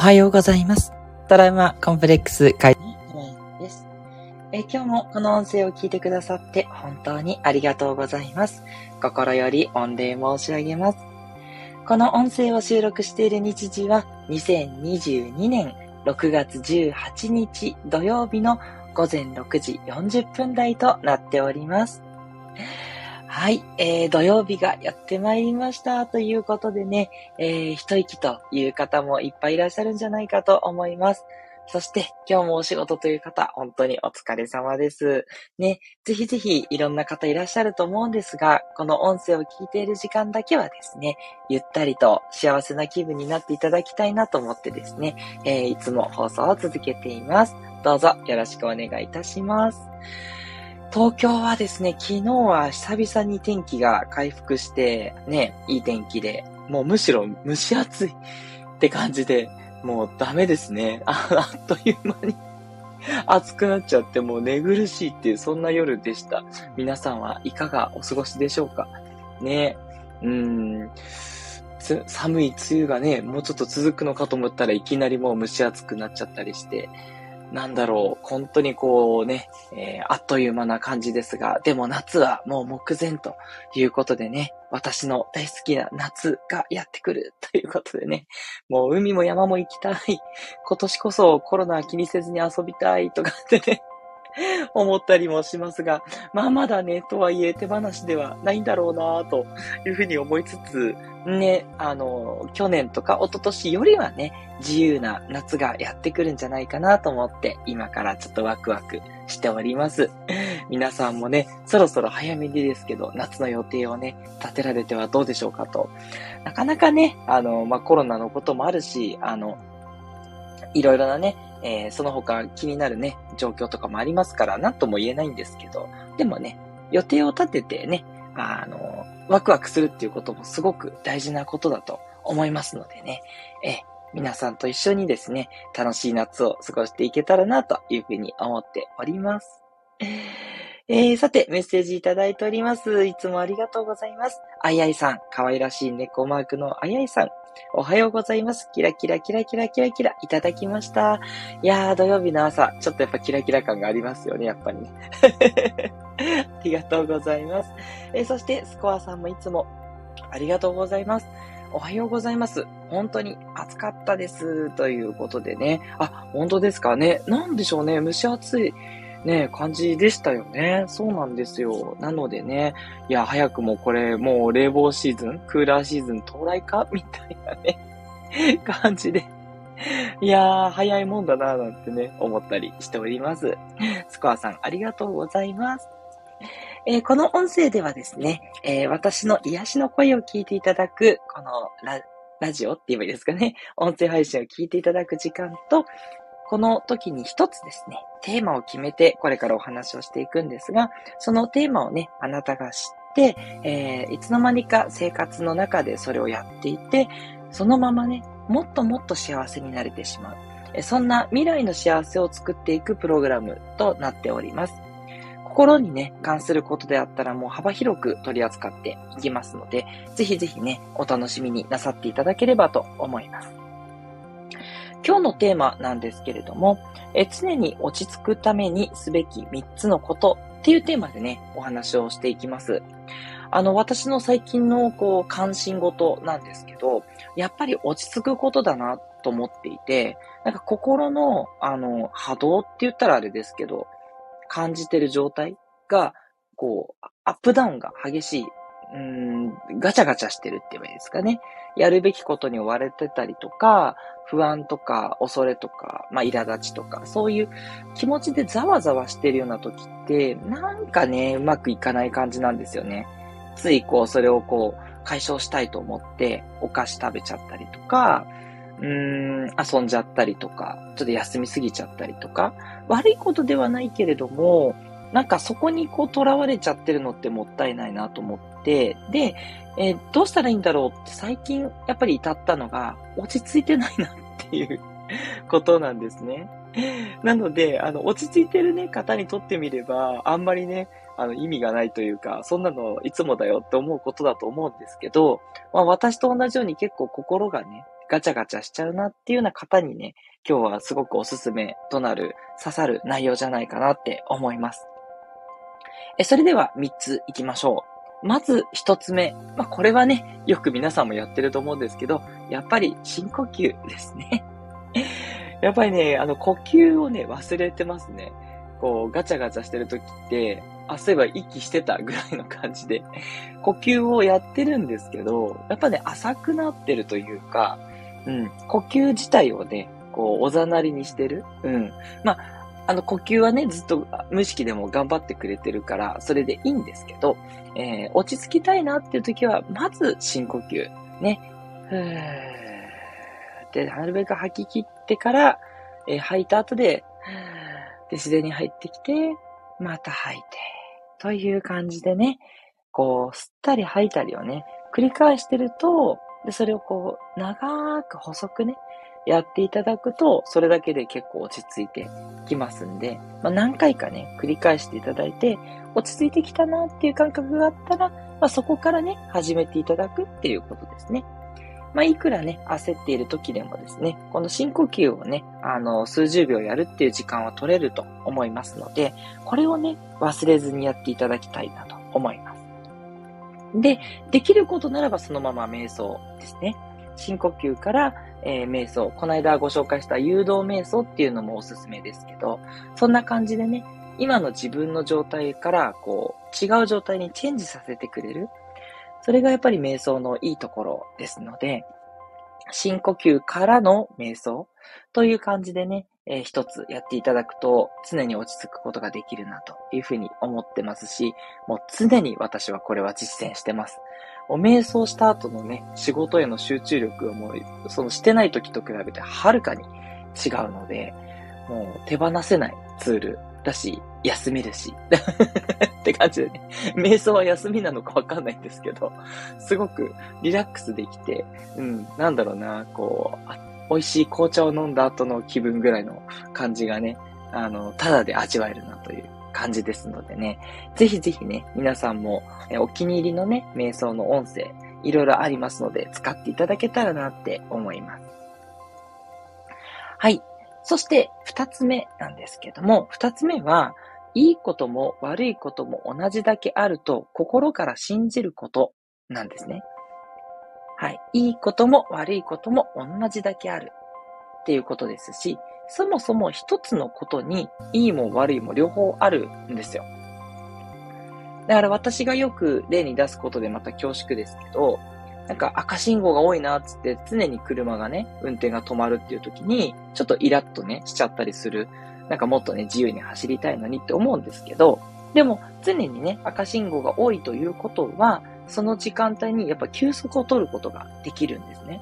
おはようございます。トラウマコンプレックス会です。え今日もこの音声を聞いてくださって本当にありがとうございます。心より御礼申し上げます。この音声を収録している日時は2022年6月18日土曜日の午前6時40分台となっております。はい、えー、土曜日がやってまいりましたということでね、えー、一息という方もいっぱいいらっしゃるんじゃないかと思います。そして、今日もお仕事という方、本当にお疲れ様です。ね、ぜひぜひいろんな方いらっしゃると思うんですが、この音声を聞いている時間だけはですね、ゆったりと幸せな気分になっていただきたいなと思ってですね、えー、いつも放送を続けています。どうぞよろしくお願いいたします。東京はですね、昨日は久々に天気が回復して、ね、いい天気で、もうむしろ蒸し暑いって感じで、もうダメですね。あ あっという間に。暑くなっちゃって、もう寝苦しいっていう、そんな夜でした。皆さんはいかがお過ごしでしょうか？ね。え、うん、寒い梅雨がね、もうちょっと続くのかと思ったらいきなりもう蒸し暑くなっちゃったりして、なんだろう、本当にこうね、えー、あっという間な感じですが、でも夏はもう目前ということでね、私の大好きな夏がやってくるということでね、もう海も山も行きたい。今年こそコロナ気にせずに遊びたいとかってね、思ったりもしますが、まあまだね、とはいえ手放しではないんだろうなというふうに思いつつ、ね、あの、去年とか一昨年よりはね、自由な夏がやってくるんじゃないかなと思って、今からちょっとワクワクしております。皆さんもね、そろそろ早めにですけど、夏の予定をね、立てられてはどうでしょうかと。なかなかね、あの、まあ、コロナのこともあるし、あの、いろいろなね、えー、その他気になるね、状況とかもありますから、なんとも言えないんですけど、でもね、予定を立ててね、あの、ワクワクするっていうこともすごく大事なことだと思いますのでね、えー、皆さんと一緒にですね、楽しい夏を過ごしていけたらなというふうに思っております。えー、さて、メッセージいただいております。いつもありがとうございます。あいあいさん、可愛らしい猫マークのあいあいさん、おはようございます。キラキラキラキラキラキラいただきました。いやー、土曜日の朝、ちょっとやっぱキラキラ感がありますよね、やっぱりね。ありがとうございます。え、そして、スコアさんもいつもありがとうございます。おはようございます。本当に暑かったです。ということでね。あ、本当ですかね。なんでしょうね。蒸し暑い。ね、感じでしたよね。そうなんですよ。なのでね、いや、早くもこれ、もう冷房シーズン、クーラーシーズン到来か？みたいなね、感じで。いやー、早いもんだなーなんてね、思ったりしております。スコアさん、ありがとうございます。えー、この音声ではですね、えー、私の癒しの声を聞いていただく、このララジオって言えばいいですかね。音声配信を聞いていただく時間と、この時に一つですね、テーマを決めて、これからお話をしていくんですが、そのテーマをね、あなたが知って、えー、いつの間にか生活の中でそれをやっていて、そのままね、もっともっと幸せになれてしまう。そんな未来の幸せを作っていくプログラムとなっております。心にね、関することであったらもう幅広く取り扱っていきますので、ぜひぜひね、お楽しみになさっていただければと思います。今日のテーマなんですけれども、え常に落ち着くためにすべき3つのことっていうテーマでね、お話をしていきます。あの、私の最近のこう、関心事なんですけど、やっぱり落ち着くことだなと思っていて、なんか心の、あの、波動って言ったらあれですけど、感じてる状態が、こう、アップダウンが激しい、うん、ガチャガチャしてるって言えばいいですかね。やるべきことに追われてたりとか、不安とか恐れとか、まあ、苛立ちとか、そういう気持ちでざわざわしてるような時って、なんかね、うまくいかない感じなんですよね。ついこう、それをこう、解消したいと思って、お菓子食べちゃったりとか、うーん、遊んじゃったりとか、ちょっと休みすぎちゃったりとか、悪いことではないけれども、なんかそこにこう囚われちゃってるのってもったいないなと思っ、で、えー、どうしたらいいんだろうって最近やっぱり至ったのが、落ち着いてないなっていう ことなんですね。なので、あの、落ち着いてるね、方にとってみれば、あんまりね、あの、意味がないというか、そんなのいつもだよって思うことだと思うんですけど、まあ私と同じように結構心がね、ガチャガチャしちゃうなっていうような方にね、今日はすごくおすすめとなる、刺さる内容じゃないかなって思います。え、それでは3つ行きましょう。まず1つ目。まあ、これはね、よく皆さんもやってると思うんですけど、やっぱり深呼吸ですね。やっぱりね、あの、呼吸をね、忘れてますね。こう、ガチャガチャしてる時って、あ、そういえば息してたぐらいの感じで、呼吸をやってるんですけど、やっぱね、浅くなってるというか、うん、呼吸自体をね、こう、おざなりにしてる。うん。まあ、あの、呼吸はね、ずっと無意識でも頑張ってくれてるから、それでいいんですけど、えー、落ち着きたいなっていう時は、まず深呼吸。ね。ふーで、なるべく吐き切ってから、えー、吐いた後で、で、自然に入ってきて、また吐いて、という感じでね、こう、吸ったり吐いたりをね、繰り返してると、で、それをこう、長く細くね、やっていただくと、それだけで結構落ち着いてきますんで、まあ、何回かね、繰り返していただいて、落ち着いてきたなっていう感覚があったら、まあ、そこからね、始めていただくっていうことですね。まあ、いくらね、焦っている時でもですね、この深呼吸をね、あの、数十秒やるっていう時間は取れると思いますので、これをね、忘れずにやっていただきたいなと思います。で、できることならばそのまま瞑想ですね。深呼吸から、えー、瞑想。この間ご紹介した誘導瞑想っていうのもおすすめですけど、そんな感じでね、今の自分の状態から、こう、違う状態にチェンジさせてくれる。それがやっぱり瞑想のいいところですので、深呼吸からの瞑想という感じでね、えー、一つやっていただくと常に落ち着くことができるなというふうに思ってますし、もう常に私はこれは実践してます。もう瞑想した後のね、仕事への集中力はもう、そのしてない時と比べてはるかに違うので、もう手放せないツールだし、休めるし。って感じでね。瞑想は休みなのかわかんないんですけど、すごくリラックスできて、うん、なんだろうな、こう、美味しい紅茶を飲んだ後の気分ぐらいの感じがね、あの、ただで味わえるなという感じですのでね、ぜひぜひね、皆さんもお気に入りのね、瞑想の音声、いろいろありますので、使っていただけたらなって思います。はい。そして、二つ目なんですけども、二つ目は、いいことも悪いことも同じだけあると心から信じることなんですね。はい。いいことも悪いことも同じだけあるっていうことですし、そもそも一つのことにいいも悪いも両方あるんですよ。だから私がよく例に出すことでまた恐縮ですけど、なんか赤信号が多いなっつって常に車がね、運転が止まるっていう時に、ちょっとイラッとね、しちゃったりする。なんかもっとね、自由に走りたいのにって思うんですけど、でも常にね、赤信号が多いということは、その時間帯にやっぱ休息を取ることができるんですね。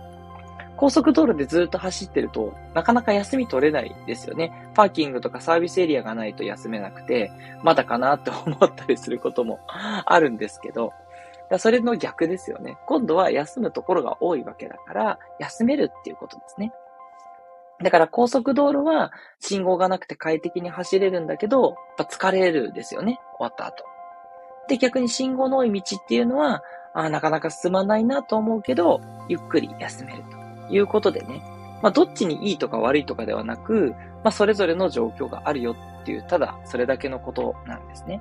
高速道路でずっと走ってると、なかなか休み取れないですよね。パーキングとかサービスエリアがないと休めなくて、まだかなって思ったりすることも あるんですけど、だそれの逆ですよね。今度は休むところが多いわけだから、休めるっていうことですね。だから高速道路は信号がなくて快適に走れるんだけど、やっぱ疲れるですよね。終わった後。で、逆に信号の多い道っていうのは、あなかなか進まないなと思うけど、ゆっくり休めるということでね。まあ、どっちにいいとか悪いとかではなく、まあ、それぞれの状況があるよっていう、ただそれだけのことなんですね。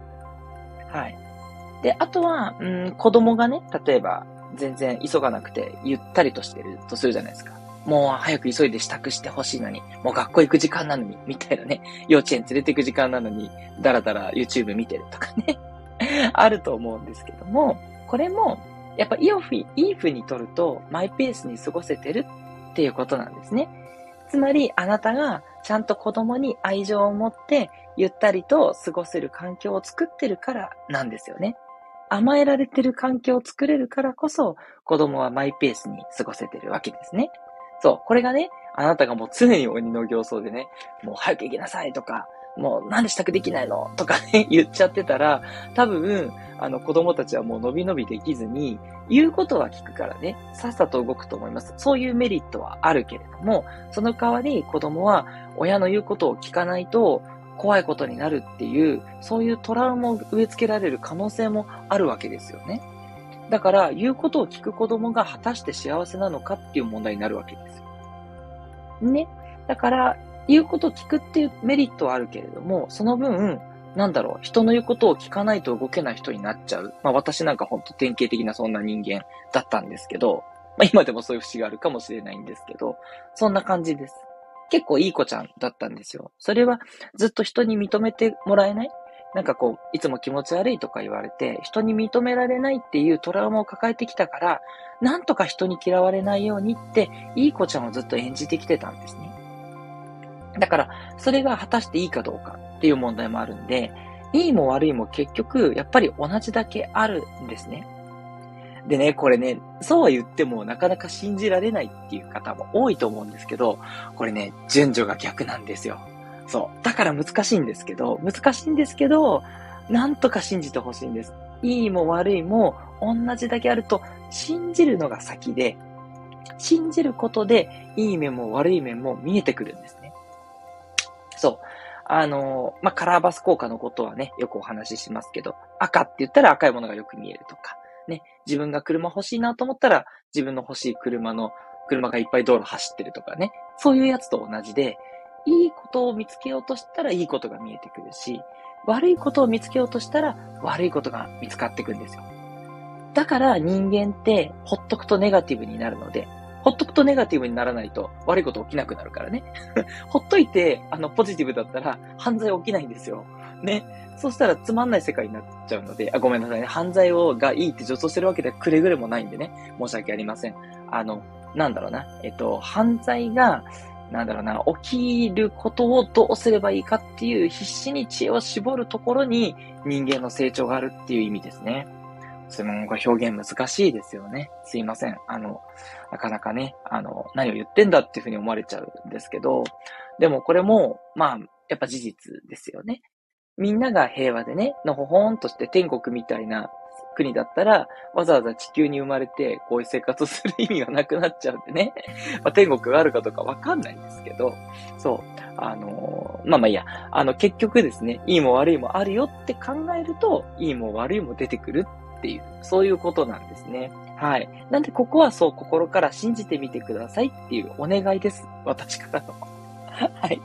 はい。で、あとは、うん、子供がね、例えば、全然急がなくて、ゆったりとしてるとするじゃないですか。もう早く急いで支度してほしいのに、もう学校行く時間なのに、みたいなね。幼稚園連れて行く時間なのに、だらだら YouTube 見てるとかね。あると思うんですけども、これも、やっぱイオフィ、イーフにとると、マイペースに過ごせてるっていうことなんですね。つまり、あなたがちゃんと子供に愛情を持って、ゆったりと過ごせる環境を作ってるからなんですよね。甘えられてる環境を作れるからこそ、子供はマイペースに過ごせてるわけですね。そう、これがね、あなたがもう常に鬼の形相でね、もう早く行きなさいとか、もうなんで支度できないの？とかね、言っちゃってたら、多分、あの子供たちはもう伸び伸びできずに、言うことは聞くからね、さっさと動くと思います。そういうメリットはあるけれども、その代わり子供は親の言うことを聞かないと怖いことになるっていう、そういうトラウマを植え付けられる可能性もあるわけですよね。だから、言うことを聞く子供が果たして幸せなのかっていう問題になるわけですよ。ね。だから、言うことを聞くっていうメリットはあるけれども、その分、なんだろう、人の言うことを聞かないと動けない人になっちゃう。まあ私なんかほんと典型的なそんな人間だったんですけど、まあ今でもそういう節があるかもしれないんですけど、そんな感じです。結構いい子ちゃんだったんですよ。それはずっと人に認めてもらえない？なんかこう、いつも気持ち悪いとか言われて、人に認められないっていうトラウマを抱えてきたから、なんとか人に嫌われないようにって、いい子ちゃんをずっと演じてきてたんですね。だから、それが果たしていいかどうかっていう問題もあるんで、いいも悪いも結局、やっぱり同じだけあるんですね。でね、これね、そうは言ってもなかなか信じられないっていう方も多いと思うんですけど、これね、順序が逆なんですよ。そう。だから難しいんですけど、難しいんですけど、なんとか信じてほしいんです。いいも悪いも同じだけあると信じるのが先で、信じることでいい面も悪い面も見えてくるんですね。そう。あの、まあ、カラーバス効果のことはね、よくお話ししますけど、赤って言ったら赤いものがよく見えるとか、ね、自分が車欲しいなと思ったら、自分の欲しい車の、車がいっぱい道路走ってるとかね、そういうやつと同じで、いいことを見つけようとしたらいいことが見えてくるし、悪いことを見つけようとしたら悪いことが見つかってくんですよ。だから人間ってほっとくとネガティブになるので、ほっとくとネガティブにならないと悪いこと起きなくなるからね。ほっといて、あの、ポジティブだったら犯罪起きないんですよ。ね。そしたらつまんない世界になっちゃうので、あ、ごめんなさいね。犯罪をがいいって助長してるわけではくれぐれもないんでね。申し訳ありません。あの、なんだろうな。えっと、犯罪が、なんだろうな、起きることをどうすればいいかっていう必死に知恵を絞るところに人間の成長があるっていう意味ですね。それ表現難しいですよね。すいません。あの、なかなかね、あの、何を言ってんだっていうふうに思われちゃうんですけど、でもこれも、まあ、やっぱ事実ですよね。みんなが平和でね、のほほんとして天国みたいな国だったら、わざわざ地球に生まれて、こういう生活をする意味がなくなっちゃうんでね。まあ、天国があるかどうかわかんないんですけど、そう。あのー、まあまあいいや。あの、結局ですね、いいも悪いもあるよって考えると、いいも悪いも出てくるっていう、そういうことなんですね。はい。なんで、ここはそう心から信じてみてくださいっていうお願いです。私からの。はい。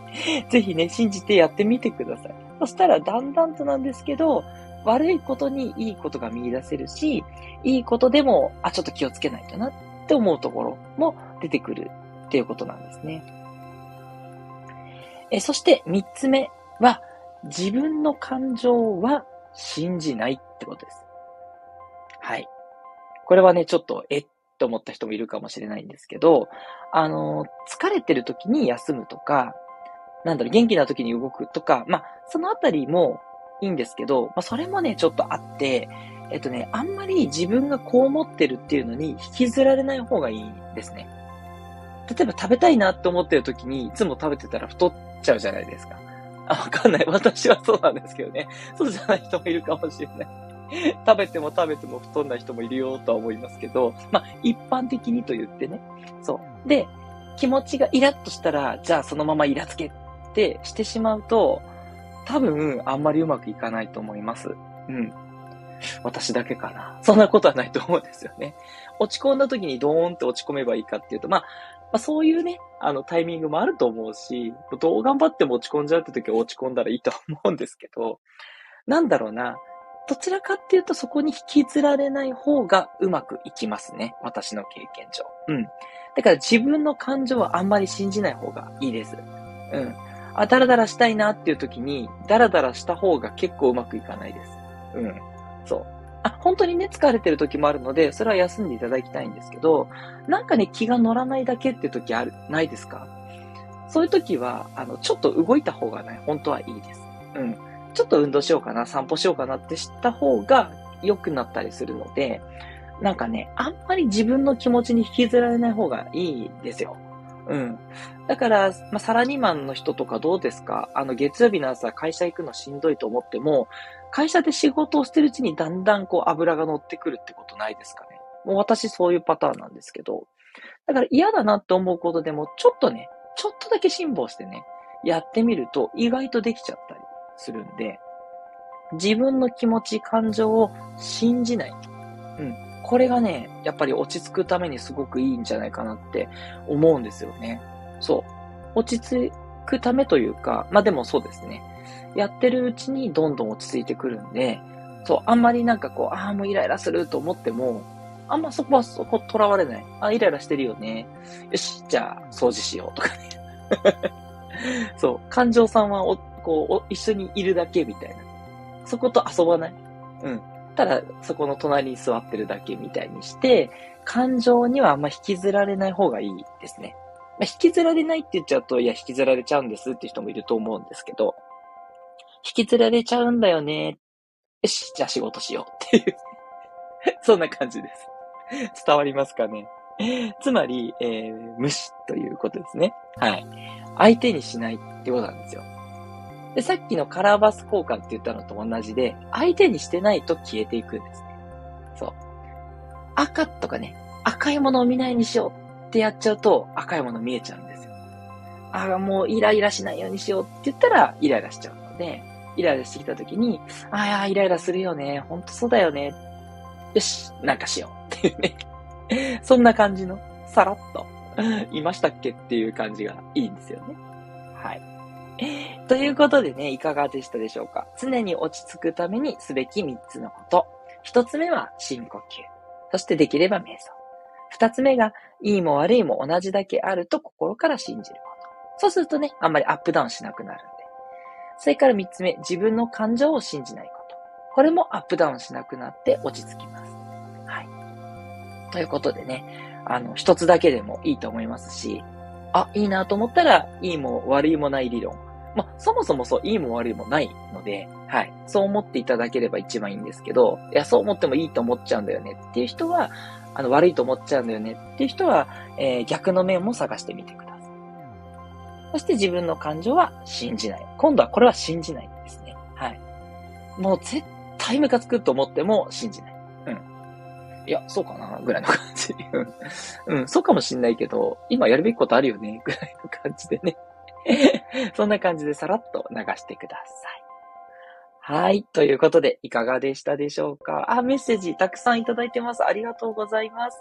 ぜひね、信じてやってみてください。そしたら、だんだんとなんですけど、悪いことにいいことが見出せるし、いいことでも、あ、ちょっと気をつけないとなって思うところも出てくるっていうことなんですね。え、そして三つ目は、自分の感情は信じないってことです。はい。これはね、ちょっと、えっと思った人もいるかもしれないんですけど、あの、疲れてる時に休むとか、なんだろう、元気な時に動くとか、まあ、そのあたりもいいんですけど、まあ、それもね、ちょっとあって、えっとね、あんまり自分がこう思ってるっていうのに引きずられない方がいいんですね。例えば食べたいなって思ってる時にいつも食べてたら太っちゃうじゃないですか。あ、わかんない。私はそうなんですけどね。そうじゃない人もいるかもしれない。食べても食べても太んない人もいるよとは思いますけど、まあ、一般的にと言ってね。そう。で、気持ちがイラッとしたら、じゃあそのままイラつけってしてしまうと、多分、あんまりうまくいかないと思います。うん。私だけかな。そんなことはないと思うんですよね。落ち込んだ時にドーンって落ち込めばいいかっていうと、まあ、まあ、そういうね、あのタイミングもあると思うし、どう頑張っても落ち込んじゃうって時は落ち込んだらいいと思うんですけど、なんだろうな。どちらかっていうとそこに引きずられない方がうまくいきますね。私の経験上。うん。だから自分の感情はあんまり信じない方がいいです。うん。あ、ダラダラしたいなっていう時に、ダラダラした方が結構うまくいかないです。うん。そう。あ、本当にね、疲れてる時もあるので、それは休んでいただきたいんですけど、なんかね、気が乗らないだけっていう時ある、ないですか？そういう時は、あの、ちょっと動いた方がね、本当はいいです。うん。ちょっと運動しようかな、散歩しようかなって知った方が良くなったりするので、なんかね、あんまり自分の気持ちに引きずられない方がいいですよ。うん。だから、まあ、サラリーマンの人とかどうですか？あの、月曜日の朝会社行くのしんどいと思っても、会社で仕事をしてるうちにだんだんこう油が乗ってくるってことないですかね？もう私そういうパターンなんですけど。だから嫌だなって思うことでも、ちょっとね、ちょっとだけ辛抱してね、やってみると意外とできちゃったりするんで、自分の気持ち、感情を信じない。うん。これがね、やっぱり落ち着くためにすごくいいんじゃないかなって思うんですよね。そう。落ち着くためというか、まあでもそうですね。やってるうちにどんどん落ち着いてくるんで、そう、あんまりなんかこう、ああ、もうイライラすると思っても、あんまそこはそこ囚われない。あ、イライラしてるよね。よし、じゃあ、掃除しようとかね。そう、感情さんはお、こうお、一緒にいるだけみたいな。そこと遊ばない。うん。ただ、そこの隣に座ってるだけみたいにして、感情にはあんま引きずられない方がいいですね。まあ、引きずられないって言っちゃうと、いや、引きずられちゃうんですって人もいると思うんですけど、引きずられちゃうんだよね。よし、じゃあ仕事しようっていう そんな感じです。伝わりますかね。つまり、えー、無視ということですね。はい。相手にしないってことなんですよ。で、さっきのカラーバス交換って言ったのと同じで、相手にしてないと消えていくんですね。そう。赤とかね、赤いものを見ないにしようってやっちゃうと赤いもの見えちゃうんですよ。ああ、もうイライラしないようにしようって言ったらイライラしちゃうので、イライラしてきた時に、ああ、イライラするよね。ほんとそうだよね。よし、なんかしようっていうね。そんな感じの、さらっと、いましたっけっていう感じがいいんですよね。はい。ということでね、いかがでしたでしょうか？常に落ち着くためにすべき3つのこと。1つ目は深呼吸。そしてできれば瞑想。2つ目が、いいも悪いも同じだけあると心から信じること。そうするとね、あんまりアップダウンしなくなるんで。それから3つ目、自分の感情を信じないこと。これもアップダウンしなくなって落ち着きます。はい。ということでね、あの、一つだけでもいいと思いますし、あ、いいなと思ったら、いいも悪いもない理論。まあ、そもそもそう、いいも悪いもないので、はい。そう思っていただければ一番いいんですけど、いや、そう思ってもいいと思っちゃうんだよねっていう人は、あの、悪いと思っちゃうんだよねっていう人は、えー、逆の面も探してみてください。そして自分の感情は信じない。今度はこれは信じないですね。はい。もう絶対ムカつくと思っても信じない。いや、そうかなぐらいの感じ。うん、そうかもしんないけど、今やるべきことあるよねぐらいの感じでね。そんな感じでさらっと流してください。はい。ということで、いかがでしたでしょうか？あ、メッセージたくさんいただいてます。ありがとうございます。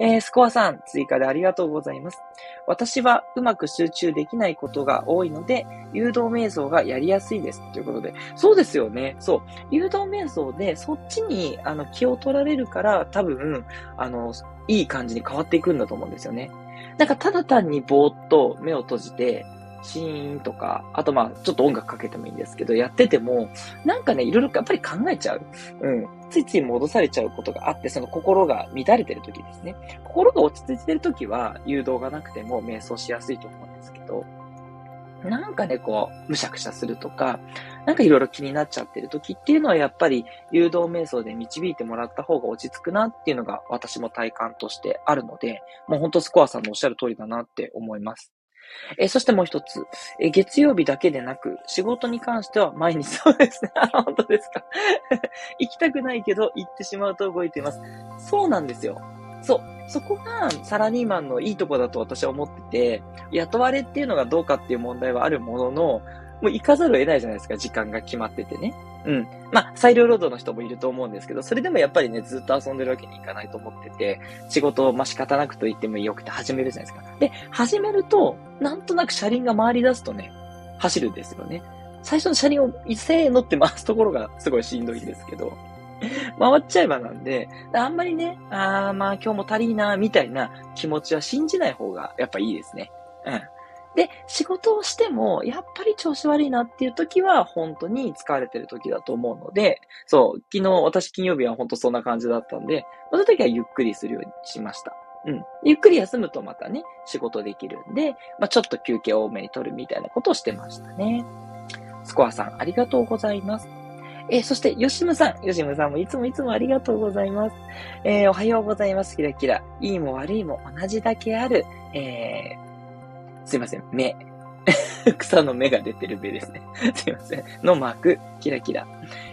えー、スコアさん、追加でありがとうございます。私はうまく集中できないことが多いので、誘導瞑想がやりやすいです。ということで、そうですよね。そう。誘導瞑想で、そっちに、あの、気を取られるから、多分、あの、いい感じに変わっていくんだと思うんですよね。なんか、ただ単にぼーっと目を閉じて、シーンとか、あとまあ、ちょっと音楽かけてもいいんですけど、やってても、なんかね、いろいろやっぱり考えちゃう。うん。ついつい戻されちゃうことがあって、その心が乱れてる時ですね。心が落ち着いてる時は、誘導がなくても瞑想しやすいと思うんですけど、なんかね、こう、むしゃくしゃするとか、なんかいろいろ気になっちゃってる時っていうのはやっぱり誘導瞑想で導いてもらった方が落ち着くなっていうのが私も体感としてあるので、もうほんとスコアさんのおっしゃる通りだなって思います。えー、そしてもう一つ、えー、月曜日だけでなく、仕事に関しては毎日そうですね。本当ですか。行きたくないけど、行ってしまうと動いています。そうなんですよ。そう。そこがサラリーマンのいいとこだと私は思ってて、雇われっていうのがどうかっていう問題はあるものの、もう行かざるを得ないじゃないですか、時間が決まっててね。うん。まあ、裁量労働の人もいると思うんですけど、それでもやっぱりね、ずっと遊んでるわけにいかないと思ってて、仕事を、まあ、仕方なくと言ってもよくて始めるじゃないですか。で、始めると、なんとなく車輪が回り出すとね、走るんですよね。最初の車輪をせーのって回すところがすごいしんどいんですけど、回っちゃえばなんで、あんまりね、ああ、まあ今日も足りいな、みたいな気持ちは信じない方がやっぱいいですね。うん。で、仕事をしても、やっぱり調子悪いなっていう時は、本当に疲れてる時だと思うので、そう、昨日、私金曜日は本当そんな感じだったんで、その時はゆっくりするようにしました。うん。ゆっくり休むとまたね、仕事できるんで、まあ、ちょっと休憩多めに取るみたいなことをしてましたね。スコアさん、ありがとうございます。えー、そして、ヨシムさん。ヨシムさんもいつもいつもありがとうございます。えー、おはようございます。キラキラ。いいも悪いも同じだけある。えーすいません、目。草の芽が出てる目ですね。すいません。のマーク、キラキラ。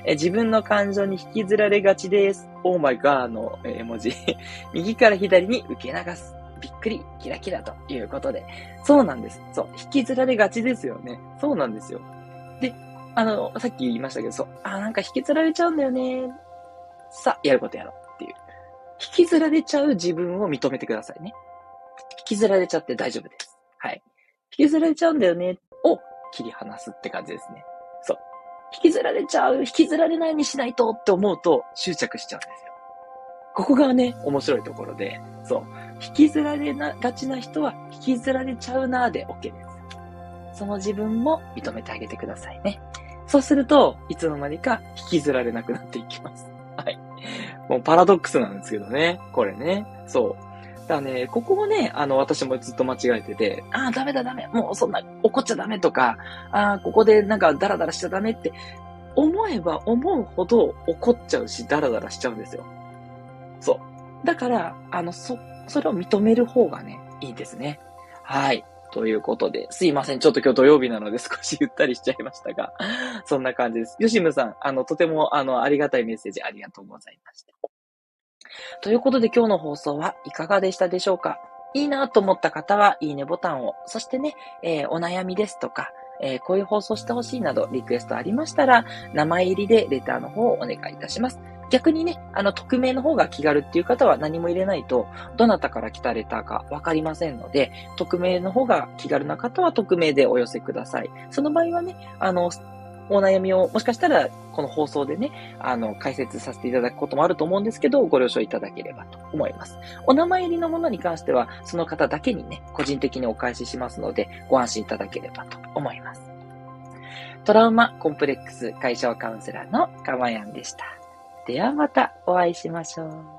え自分の感情に引きずられがちです。オーマイガーの絵文字。右から左に受け流す。びっくり、キラキラということで。そうなんです。そう。引きずられがちですよね。そうなんですよ。で、あの、さっき言いましたけど、そう。あ、なんか引きずられちゃうんだよね。さあ、やることやろうっていう。引きずられちゃう自分を認めてくださいね。引きずられちゃって大丈夫です。はい。引きずられちゃうんだよね。を切り離すって感じですね。そう。引きずられちゃう、引きずられないにしないとって思うと執着しちゃうんですよ。ここがね、面白いところで、そう。引きずられながちな人は、引きずられちゃうなーで OK です。その自分も認めてあげてくださいね。そうすると、いつの間にか引きずられなくなっていきます。はい。もうパラドックスなんですけどね。これね。そう。だね、ここもね、あの、私もずっと間違えてて、ああ、ダメだダメ、もうそんな怒っちゃダメとか、ああ、ここでなんかダラダラしちゃダメって思えば思うほど怒っちゃうし、ダラダラしちゃうんですよ。そう。だから、あの、そ、それを認める方がね、いいですね。はい。ということで、すいません。ちょっと今日土曜日なので 少しゆったりしちゃいましたが、そんな感じです。ヨシムさん、あの、とても、あの、ありがたいメッセージありがとうございました。ということで今日の放送はいかがでしたでしょうか？いいなと思った方は、いいねボタンを、そしてね、えー、お悩みですとか、えー、こういう放送してほしいなどリクエストありましたら、名前入りでレターの方をお願いいたします。逆にね、あの、匿名の方が気軽っていう方は何も入れないと、どなたから来たレターかわかりませんので、匿名の方が気軽な方は匿名でお寄せください。その場合はね、あの、お悩みを、もしかしたら、この放送でね、あの、解説させていただくこともあると思うんですけど、ご了承いただければと思います。お名前入りのものに関しては、その方だけにね、個人的にお返ししますので、ご安心いただければと思います。トラウマコンプレックス解消カウンセラーのかまやんでした。ではまたお会いしましょう。